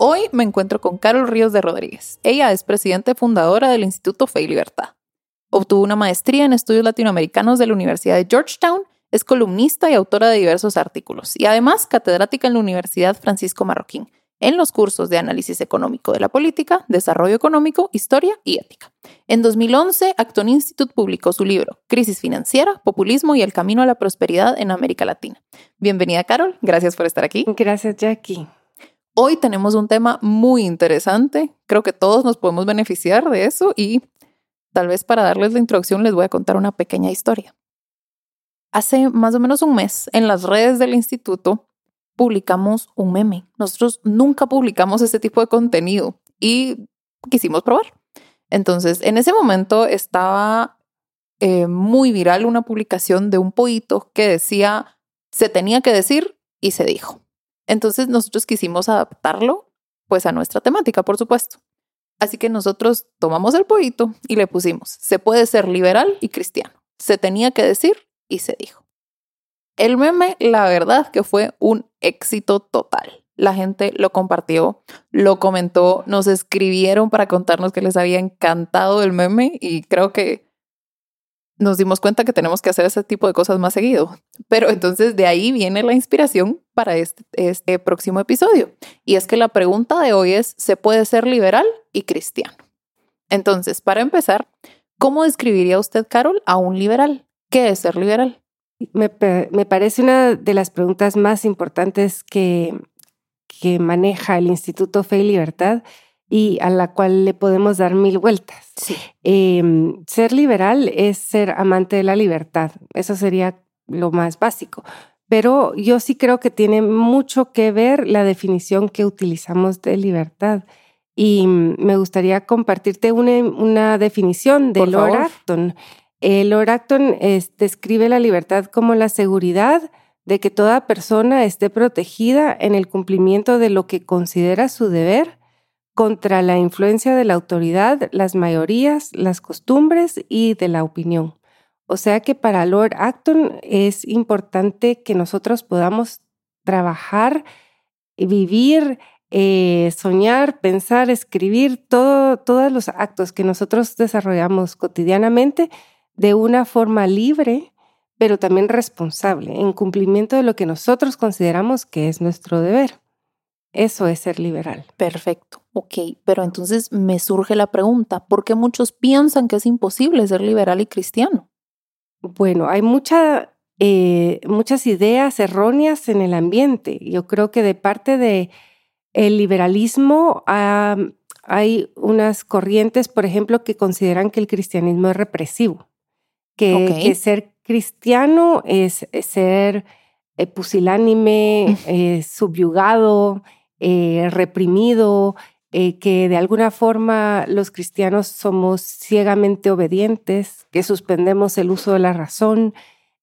Hoy me encuentro con Carol Ríos de Rodríguez. Ella es presidenta fundadora del Instituto Fe y Libertad. Obtuvo una maestría en estudios latinoamericanos de la Universidad de Georgetown, es columnista y autora de diversos artículos y además catedrática en la Universidad Francisco Marroquín en los cursos de análisis económico de la política, desarrollo económico, historia y ética. En 2011, Acton Institute publicó su libro, Crisis Financiera, Populismo y el Camino a la Prosperidad en América Latina. Bienvenida, Carol. Gracias por estar aquí. Gracias, Jackie. Hoy tenemos un tema muy interesante. Creo que todos nos podemos beneficiar de eso y tal vez para darles la introducción les voy a contar una pequeña historia. Hace más o menos un mes, en las redes del instituto, publicamos un meme. Nosotros nunca publicamos ese tipo de contenido y quisimos probar. Entonces, en ese momento estaba eh, muy viral una publicación de un pollito que decía, se tenía que decir y se dijo. Entonces, nosotros quisimos adaptarlo pues a nuestra temática, por supuesto. Así que nosotros tomamos el pollito y le pusimos, se puede ser liberal y cristiano. Se tenía que decir y se dijo. El meme, la verdad que fue un éxito total. La gente lo compartió, lo comentó, nos escribieron para contarnos que les había encantado el meme y creo que nos dimos cuenta que tenemos que hacer ese tipo de cosas más seguido. Pero entonces de ahí viene la inspiración para este, este próximo episodio. Y es que la pregunta de hoy es, ¿se puede ser liberal y cristiano? Entonces, para empezar, ¿cómo describiría usted, Carol, a un liberal? ¿Qué es ser liberal? Me, parece una de las preguntas más importantes que, que maneja el Instituto Fe y Libertad y a la cual le podemos dar mil vueltas. Em, ser liberal es ser amante de la libertad. Eso sería lo más básico. Pero yo sí creo que tiene mucho que ver la definición que utilizamos de libertad. Y me gustaría compartirte una, definición de Lord Acton. El Lord Acton describe la libertad como la seguridad de que toda persona esté protegida en el cumplimiento de lo que considera su deber contra la influencia de la autoridad, las mayorías, las costumbres y de la opinión. O sea que para Lord Acton es importante que nosotros podamos trabajar, vivir, eh, soñar, pensar, escribir, todo, todos los actos que nosotros desarrollamos cotidianamente de una forma libre, pero también responsable, en cumplimiento de lo que nosotros consideramos que es nuestro deber. Eso es ser liberal. Perfecto. Ok, pero entonces me surge la pregunta, ¿por qué muchos piensan que es imposible ser liberal y cristiano? Bueno, hay mucha, eh, muchas ideas erróneas en el ambiente. Yo creo que de parte del el liberalismo hay unas corrientes, por ejemplo, que consideran que el cristianismo es represivo que, ser cristiano es, ser eh, pusilánime, eh, subyugado, eh, reprimido, que de alguna forma los cristianos somos ciegamente obedientes, que suspendemos el uso de la razón.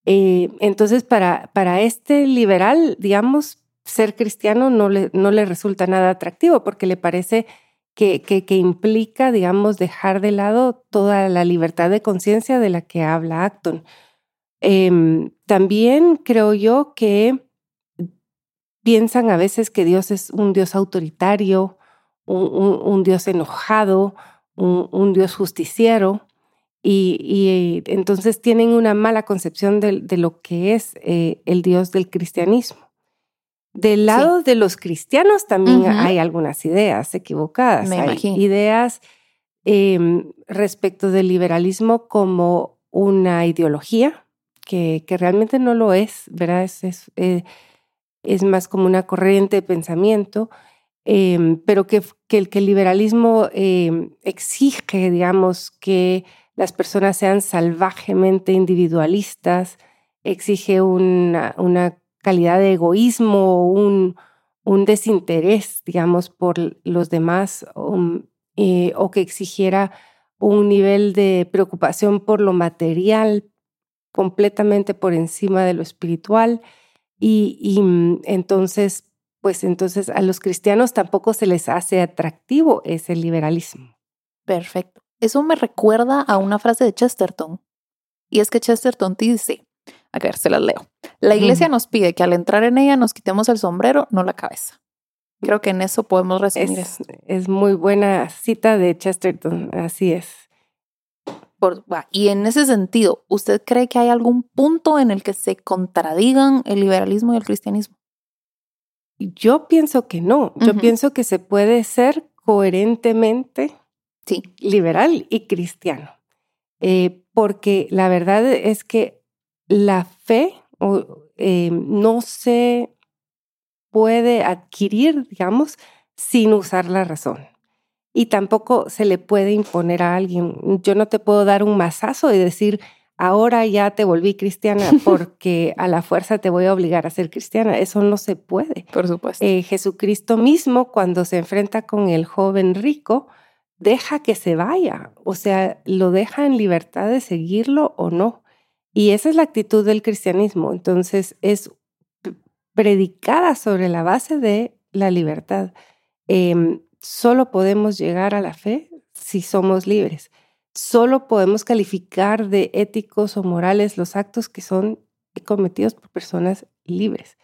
entonces, para, para este liberal, digamos, ser cristiano no le, no le resulta nada atractivo porque le parece que, que, implica, digamos, dejar de lado toda la libertad de conciencia de la que habla Acton. Em, también creo yo que piensan a veces que Dios es un Dios autoritario, un, Dios enojado, un, Dios justiciero, y, entonces tienen una mala concepción de, lo que es eh, el Dios del cristianismo. Del lado de los cristianos también hay algunas ideas equivocadas. Me hay ideas em, respecto del liberalismo como una ideología, que, que realmente no lo es, ¿verdad? Es, es, eh, más como una corriente de pensamiento, em, pero que, que, el, liberalismo em, exige, digamos, que las personas sean salvajemente individualistas, exige una, una calidad de egoísmo, un, un desinterés, digamos, por los demás, um, eh, o que exigiera un nivel de preocupación por lo material completamente por encima de lo espiritual y, mm, entonces, pues entonces a los cristianos tampoco se les hace atractivo ese liberalismo. Perfecto. Eso me recuerda a una frase de Chesterton. Y es que Chesterton dice, a ver, se las leo. La iglesia nos pide que al entrar en ella nos quitemos el sombrero, no la cabeza. Creo que en eso podemos resumir es, Es muy buena cita de Chesterton, así es. Y en ese sentido, ¿usted cree que hay algún punto en el que se contradigan el liberalismo y el cristianismo? Yo pienso que no. Yo pienso que se puede ser coherentemente sí. liberal y cristiano. Eh, porque la verdad es que la fe eh, no se puede adquirir, digamos, sin usar la razón. Y tampoco se le puede imponer a alguien. Yo no te puedo dar un masazo y decir, ahora ya te volví cristiana porque a la fuerza te voy a obligar a ser cristiana. Eso no se puede. Por supuesto. Eh, Jesucristo mismo, cuando se enfrenta con el joven rico, deja que se vaya. O sea, lo deja en libertad de seguirlo o no. Y esa es la actitud del cristianismo. Entonces, es predicada sobre la base de la libertad. Em, solo podemos llegar a la fe si somos libres. Solo podemos calificar de éticos o morales los actos que son cometidos por personas libres.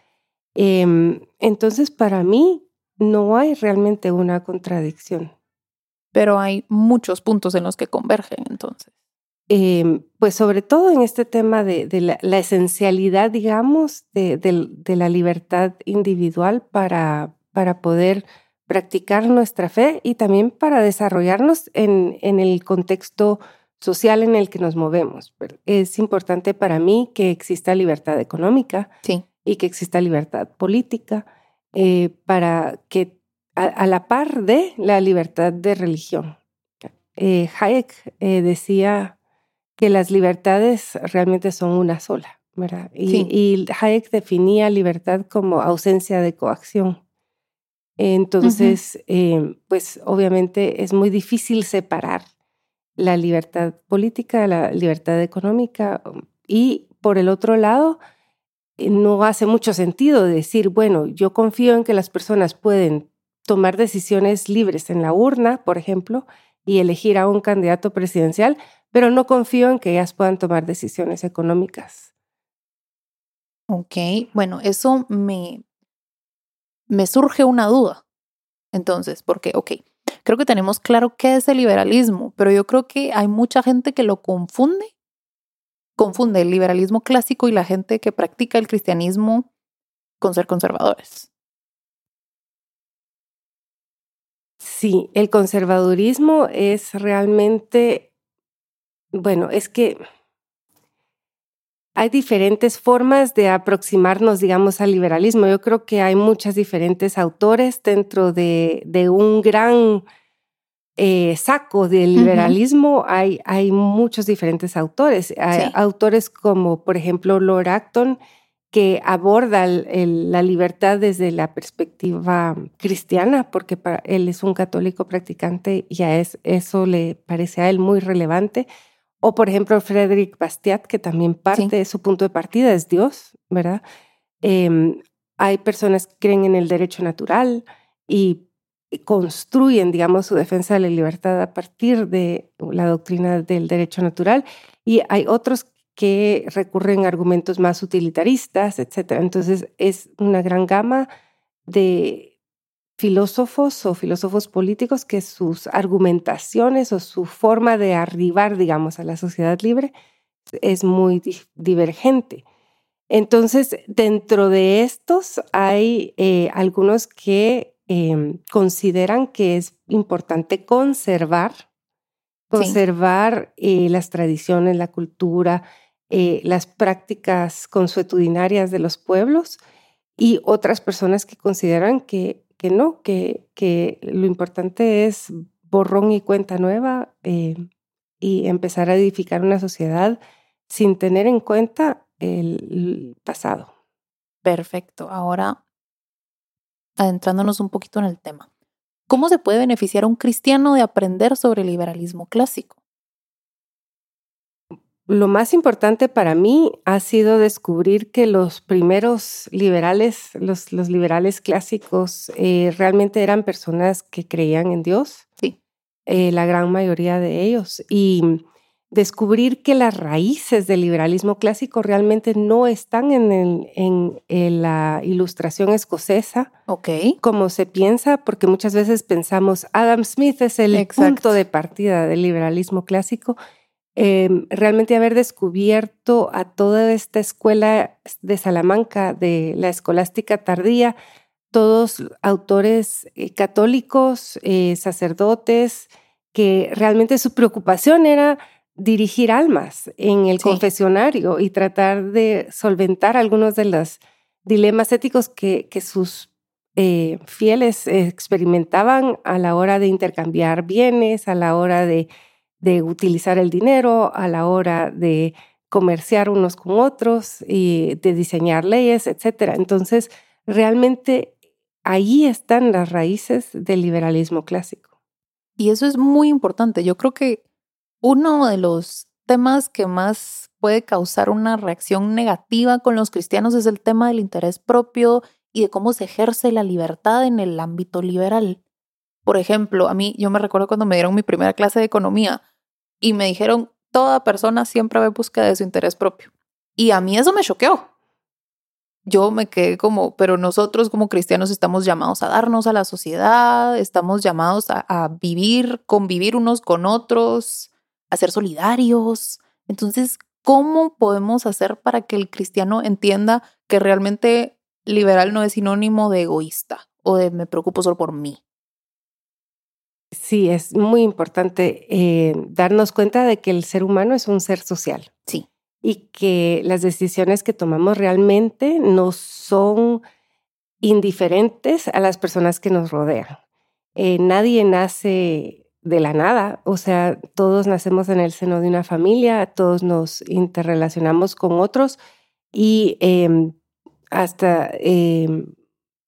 Em, entonces, para mí, no hay realmente una contradicción. Pero hay muchos puntos en los que convergen, entonces. Em, pues sobre todo en este tema de, la, esencialidad, digamos, de, la libertad individual para, para poder practicar nuestra fe y también para desarrollarnos en, en el contexto social en el que nos movemos. Es importante para mí que exista libertad económica y que exista libertad política eh, para que a, la par de la libertad de religión. Eh, Hayek eh, decía que las libertades realmente son una sola, ¿verdad? Y, Hayek definía libertad como ausencia de coacción. Entonces, eh, pues obviamente es muy difícil separar la libertad política, la libertad económica y por el otro lado, eh, no hace mucho sentido decir, bueno, yo confío en que las personas pueden tomar decisiones libres en la urna, por ejemplo, y elegir a un candidato presidencial, pero no confío en que ellas puedan tomar decisiones económicas. Ok, bueno, eso me, me surge una duda. Entonces, porque, ok, creo que tenemos claro qué es el liberalismo, pero yo creo que hay mucha gente que lo confunde. Confunde el liberalismo clásico y la gente que practica el cristianismo con ser conservadores. Sí, el conservadurismo es realmente bueno, es que hay diferentes formas de aproximarnos, digamos, al liberalismo. Yo creo que hay muchos diferentes autores dentro de, un gran eh, saco del liberalismo. hay, hay, muchos diferentes autores. Hay autores como, por ejemplo, Lord Acton, que aborda la libertad desde la perspectiva cristiana, porque para él es un católico practicante y a eso le parece a él muy relevante. O por ejemplo, Frederick Bastiat, que también parte de su punto de partida es Dios, ¿verdad? Em, hay personas que creen en el derecho natural y construyen, digamos, su defensa de la libertad a partir de la doctrina del derecho natural. Y hay otros que recurren a argumentos más utilitaristas, etc. Entonces, es una gran gama de filósofos o filósofos políticos que sus argumentaciones o su forma de arribar, digamos, a la sociedad libre es muy divergente. Entonces, dentro de estos hay eh, algunos que em, consideran que es importante conservar, conservar eh, las tradiciones, la cultura, eh, las prácticas consuetudinarias de los pueblos y otras personas que consideran que que no, que, que lo importante es borrón y cuenta nueva eh, y empezar a edificar una sociedad sin tener en cuenta el pasado. Perfecto. Ahora, adentrándonos un poquito en el tema. ¿Cómo se puede beneficiar a un cristiano de aprender sobre el liberalismo clásico? Lo más importante para mí ha sido descubrir que los primeros liberales, los, los liberales clásicos, eh, realmente eran personas que creían en Dios. Sí. Eh, la gran mayoría de ellos. Y descubrir que las raíces del liberalismo clásico realmente no están en, en, la ilustración escocesa, okay. como se piensa, porque muchas veces pensamos, Adam Smith es el punto de partida del liberalismo clásico. Em, realmente haber descubierto a toda esta escuela de Salamanca, de la escolástica tardía, todos autores eh, católicos, eh, sacerdotes, que realmente su preocupación era dirigir almas en el confesionario y tratar de solventar algunos de los dilemas éticos que, que sus eh, fieles experimentaban a la hora de intercambiar bienes, a la hora de, de utilizar el dinero, a la hora de comerciar unos con otros y de diseñar leyes, etc. Entonces, realmente ahí están las raíces del liberalismo clásico. Y eso es muy importante. Yo creo que uno de los temas que más puede causar una reacción negativa con los cristianos es el tema del interés propio y de cómo se ejerce la libertad en el ámbito liberal. Por ejemplo, a mí yo me recuerdo cuando me dieron mi primera clase de economía y me dijeron, toda persona siempre va en busca de su interés propio. Y a mí eso me choqueó. Yo me quedé como, pero nosotros como cristianos estamos llamados a darnos a la sociedad, estamos llamados a, a vivir, convivir unos con otros, a ser solidarios. Entonces, ¿cómo podemos hacer para que el cristiano entienda que realmente liberal no es sinónimo de egoísta o de me preocupo solo por mí? Sí, es muy importante eh, darnos cuenta de que el ser humano es un ser social. Sí. Y que las decisiones que tomamos realmente no son indiferentes a las personas que nos rodean. Eh, nadie nace de la nada. O sea, todos nacemos en el seno de una familia, todos nos interrelacionamos con otros y em, hasta em,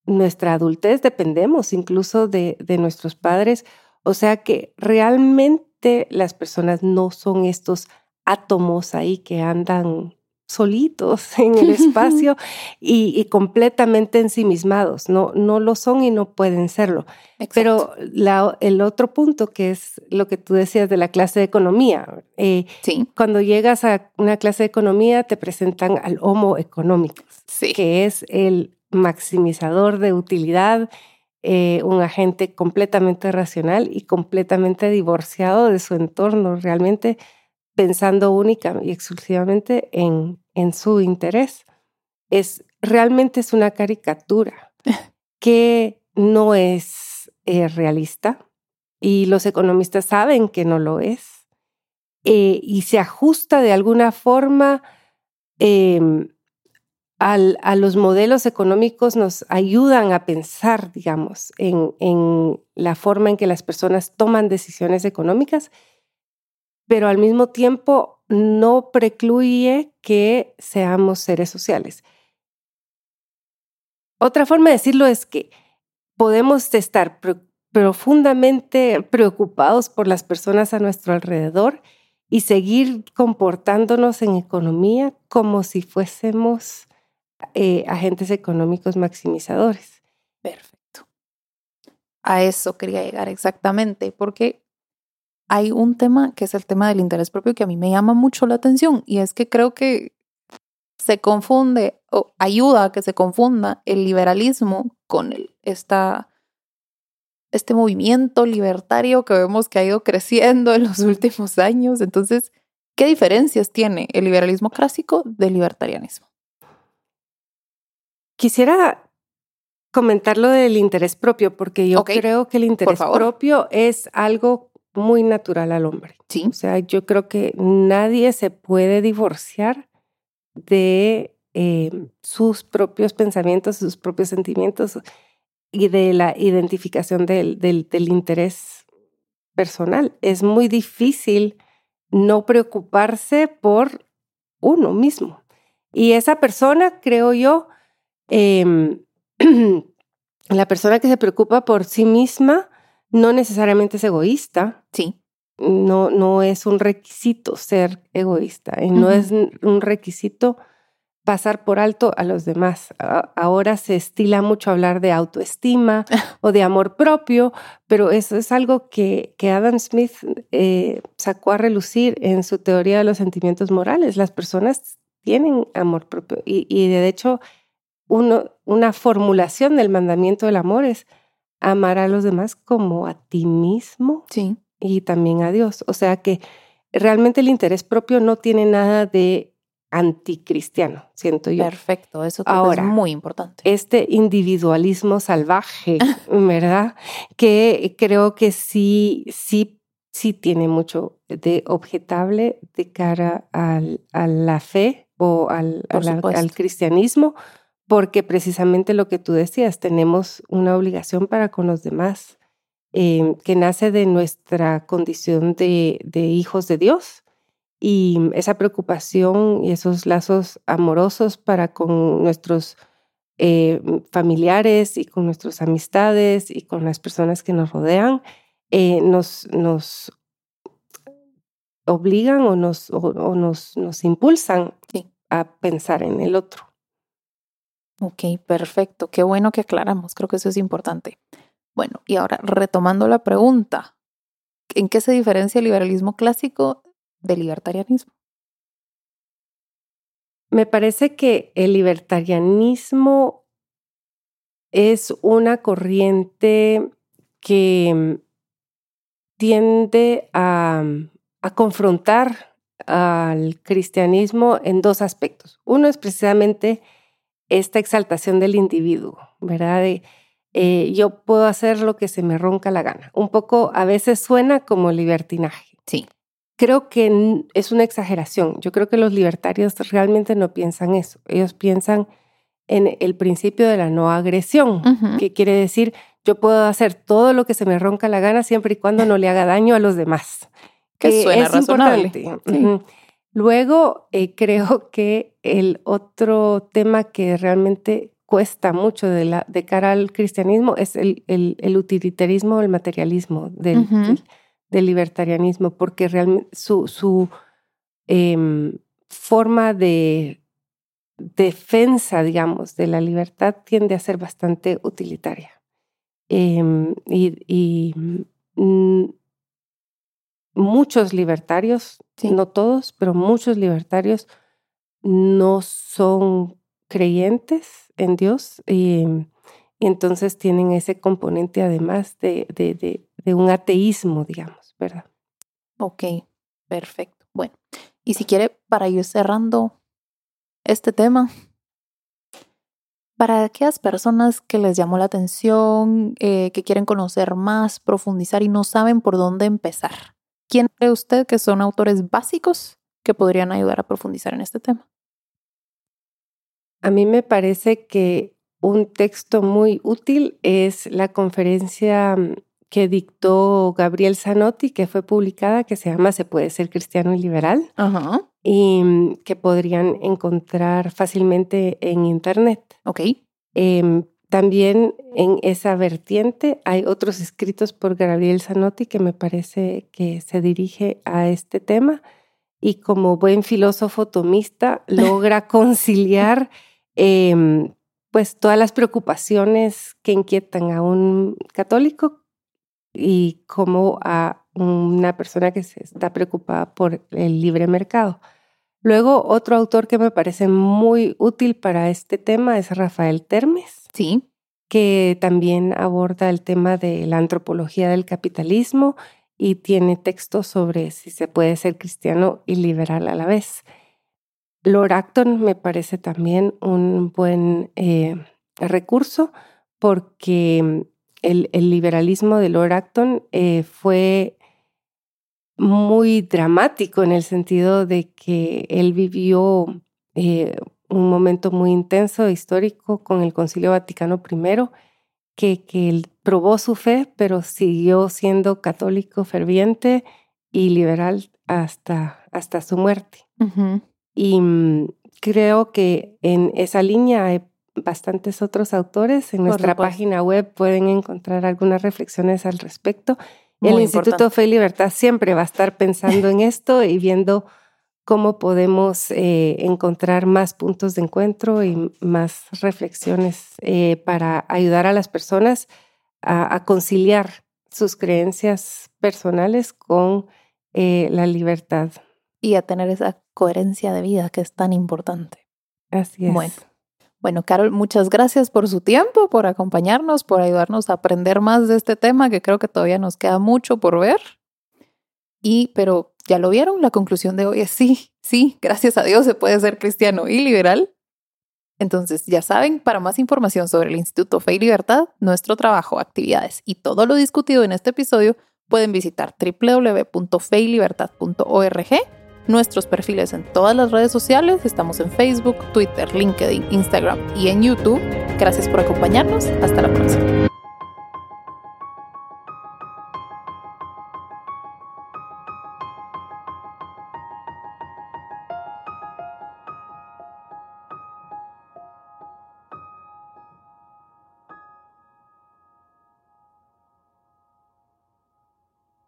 nuestra adultez dependemos incluso de, de nuestros padres. O sea que realmente las personas no son estos átomos ahí que andan solitos en el espacio y, completamente ensimismados. No, no lo son y no pueden serlo. Pero el otro punto, que es lo que tú decías de la clase de economía, eh, sí. cuando llegas a una clase de economía te presentan al homo económico, sí. que es el maximizador de utilidad, eh, un agente completamente racional y completamente divorciado de su entorno, realmente pensando única y exclusivamente en, en su interés. Es realmente es una caricatura que no es eh, realista y los economistas saben que no lo es eh, y se ajusta de alguna forma a los modelos económicos nos ayudan a pensar, digamos, en, la forma en que las personas toman decisiones económicas, pero al mismo tiempo no precluye que seamos seres sociales. Otra forma de decirlo es que podemos estar profundamente preocupados por las personas a nuestro alrededor y seguir comportándonos en economía como si fuésemos eh, agentes económicos maximizadores. Perfecto. A eso quería llegar exactamente, porque hay un tema que es el tema del interés propio que a mí me llama mucho la atención y es que creo que se confunde o ayuda a que se confunda el liberalismo con el, esta, este movimiento libertario que vemos que ha ido creciendo en los últimos años. Entonces, ¿qué diferencias tiene el liberalismo clásico del libertarianismo? Quisiera comentar lo del interés propio, porque yo creo que el interés propio es algo muy natural al hombre. Sí. O sea, yo creo que nadie se puede divorciar de eh, sus propios pensamientos, sus propios sentimientos y de la identificación del, del, del interés personal. Es muy difícil no preocuparse por uno mismo. Y esa persona, creo yo, eh, la persona que se preocupa por sí misma, no necesariamente es egoísta. Sí. no, no es un requisito ser egoísta y no es un requisito pasar por alto a los demás. Ahora se estila mucho hablar de autoestima o de amor propio, pero eso es algo que, que Adam Smith eh, sacó a relucir en su teoría de los sentimientos morales. Las personas tienen amor propio y, y de hecho uno, una formulación del mandamiento del amor es amar a los demás como a ti mismo sí. y también a Dios. O sea que realmente el interés propio no tiene nada de anticristiano, siento yo. Perfecto, eso Ahora, es muy importante. Este individualismo salvaje, ¿verdad? Que creo que sí, sí, sí tiene mucho de objetable de cara al, a la fe o al, al cristianismo, porque precisamente lo que tú decías, tenemos una obligación para con los demás eh, que nace de nuestra condición de, de hijos de Dios y esa preocupación y esos lazos amorosos para con nuestros eh, familiares y con nuestras amistades y con las personas que nos rodean, eh, nos, nos obligan o nos, o, nos, nos impulsan a pensar en el otro. Ok, perfecto. Qué bueno que aclaramos. Creo que eso es importante. Bueno, y ahora retomando la pregunta, ¿en qué se diferencia el liberalismo clásico del libertarianismo? Me parece que el libertarianismo es una corriente que tiende a, confrontar al cristianismo en dos aspectos. Uno es precisamente esta exaltación del individuo, ¿verdad? Eh, yo puedo hacer lo que se me ronca la gana. Un poco a veces suena como libertinaje. Sí creo que es una exageración. Yo creo que los libertarios realmente no piensan eso. Ellos piensan en el principio de la no agresión, que quiere decir yo puedo hacer todo lo que se me ronca la gana siempre y cuando no le haga daño a los demás. Que, suena razonable. Luego, eh, creo que el otro tema que realmente cuesta mucho de, la, de cara al cristianismo es el, el, utilitarismo, el materialismo del, del libertarianismo, porque realmente su, su em, forma de defensa, digamos, de la libertad tiende a ser bastante utilitaria. Em, y, mm, muchos libertarios, no todos, pero muchos libertarios no son creyentes en Dios y, entonces tienen ese componente además de, de un ateísmo, digamos. ¿verdad? Ok, perfecto. Bueno, y si quiere, para ir cerrando este tema, para aquellas personas que les llamó la atención, eh, que quieren conocer más, profundizar y no saben por dónde empezar, ¿quién cree usted que son autores básicos que podrían ayudar a profundizar en este tema? A mí me parece que un texto muy útil es la conferencia mm, que dictó Gabriel Zanotti, que fue publicada, que se llama Se puede ser cristiano y liberal, y mm, que podrían encontrar fácilmente en Internet. Ok. Em, también en esa vertiente hay otros escritos por Gabriel Zanotti que me parece que se dirige a este tema y como buen filósofo tomista logra conciliar em, pues todas las preocupaciones que inquietan a un católico y como a una persona que se está preocupada por el libre mercado. Luego, otro autor que me parece muy útil para este tema es Rafael Termes. Sí. Que también aborda el tema de la antropología del capitalismo y tiene textos sobre si se puede ser cristiano y liberal a la vez. Lord Acton me parece también un buen eh, recurso porque el, liberalismo de Lord Acton eh, fue muy dramático en el sentido de que él vivió eh, un momento muy intenso, histórico, con el Concilio Vaticano I, que, que él probó su fe, pero siguió siendo católico ferviente y liberal hasta, hasta su muerte. Y mm, creo que en esa línea hay bastantes otros autores. En nuestra página web pueden encontrar algunas reflexiones al respecto el Instituto Fe y Libertad siempre va a estar pensando en esto y viendo cómo podemos eh, encontrar más puntos de encuentro y más reflexiones eh, para ayudar a las personas a, conciliar sus creencias personales con eh, la libertad. Y a tener esa coherencia de vida que es tan importante. Así es. Bueno. Bueno, Carol, muchas gracias por su tiempo, por acompañarnos, por ayudarnos a aprender más de este tema, que creo que todavía nos queda mucho por ver. Y, pero ya lo vieron, la conclusión de hoy es sí, sí, gracias a Dios se puede ser cristiano y liberal. Entonces, ya saben, para más información sobre el Instituto Fe y Libertad, nuestro trabajo, actividades y todo lo discutido en este episodio, pueden visitar www.feylibertad.org nuestros perfiles en todas las redes sociales. Estamos en Facebook, Twitter, LinkedIn, Instagram y en YouTube. Gracias por acompañarnos. Hasta la próxima.